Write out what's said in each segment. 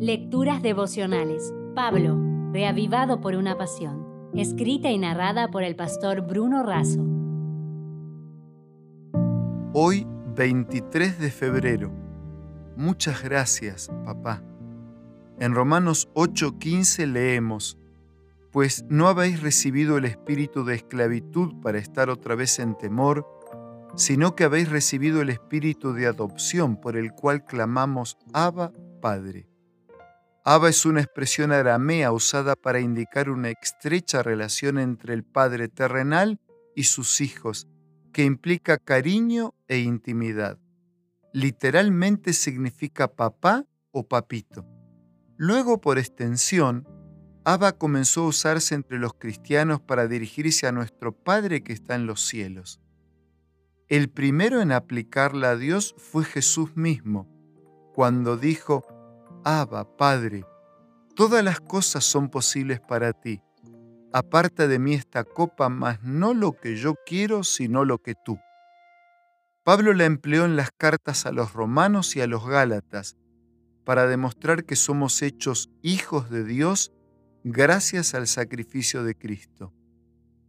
Lecturas devocionales. Pablo, reavivado por una pasión. Escrita y narrada por el pastor Bruno Razo. Hoy, 23 de febrero. Muchas gracias, papá. En Romanos 8:15 leemos, Pues no habéis recibido el espíritu de esclavitud para estar otra vez en temor, sino que habéis recibido el espíritu de adopción por el cual clamamos Abba, Padre. Abba es una expresión aramea usada para indicar una estrecha relación entre el Padre terrenal y sus hijos, que implica cariño e intimidad. Literalmente significa papá o papito. Luego, por extensión, Abba comenzó a usarse entre los cristianos para dirigirse a nuestro Padre que está en los cielos. El primero en aplicarla a Dios fue Jesús mismo, cuando dijo, Abba, Padre, todas las cosas son posibles para ti. Aparta de mí esta copa, mas no lo que yo quiero, sino lo que tú. Pablo la empleó en las cartas a los romanos y a los gálatas para demostrar que somos hechos hijos de Dios gracias al sacrificio de Cristo.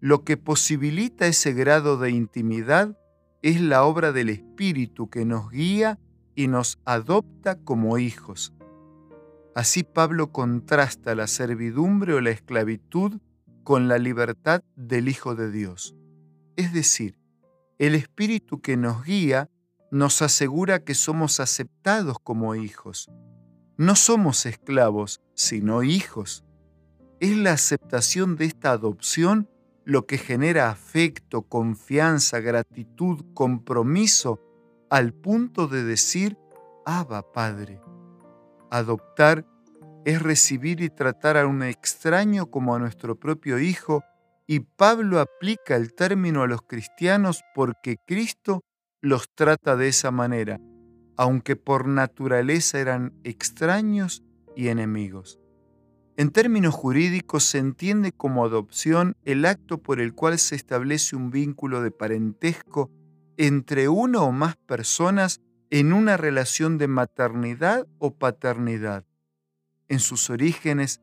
Lo que posibilita ese grado de intimidad es la obra del Espíritu que nos guía y nos adopta como hijos. Así Pablo contrasta la servidumbre o la esclavitud con la libertad del Hijo de Dios. Es decir, el Espíritu que nos guía nos asegura que somos aceptados como hijos. No somos esclavos, sino hijos. Es la aceptación de esta adopción lo que genera afecto, confianza, gratitud, compromiso, al punto de decir, Abba Padre. Adoptar es recibir y tratar a un extraño como a nuestro propio Hijo, y Pablo aplica el término a los cristianos porque Cristo los trata de esa manera, aunque por naturaleza eran extraños y enemigos. En términos jurídicos se entiende como adopción el acto por el cual se establece un vínculo de parentesco entre una o más personas en una relación de maternidad o paternidad. En sus orígenes,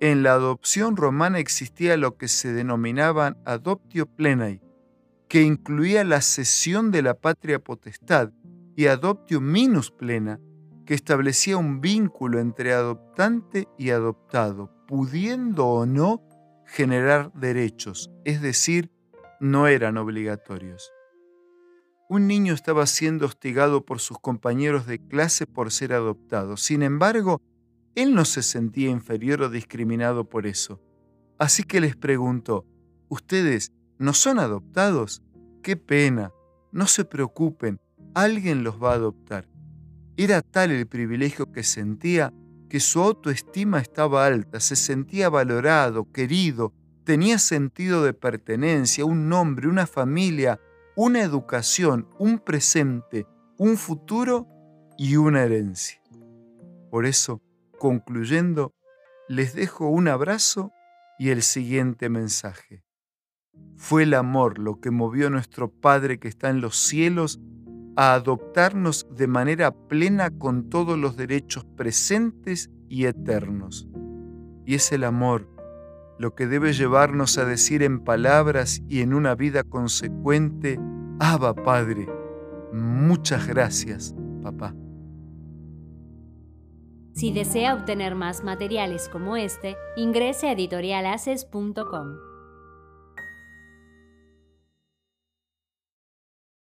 en la adopción romana existía lo que se denominaban adoptio plenai, que incluía la cesión de la patria potestad, y adoptio minus plena, que establecía un vínculo entre adoptante y adoptado, pudiendo o no generar derechos, es decir, no eran obligatorios. Un niño estaba siendo hostigado por sus compañeros de clase por ser adoptado. Sin embargo, él no se sentía inferior o discriminado por eso. Así que les preguntó, ¿ustedes no son adoptados? ¡Qué pena! No se preocupen, alguien los va a adoptar. Era tal el privilegio que sentía que su autoestima estaba alta, se sentía valorado, querido, tenía sentido de pertenencia, un nombre, una familia, una educación, un presente, un futuro y una herencia. Por eso, concluyendo, les dejo un abrazo y el siguiente mensaje. Fue el amor lo que movió a nuestro Padre que está en los cielos a adoptarnos de manera plena con todos los derechos presentes y eternos. Y es el amor lo que debe llevarnos a decir en palabras y en una vida consecuente, Abba Padre, muchas gracias, papá. Si desea obtener más materiales como este, ingrese a editorialaces.com.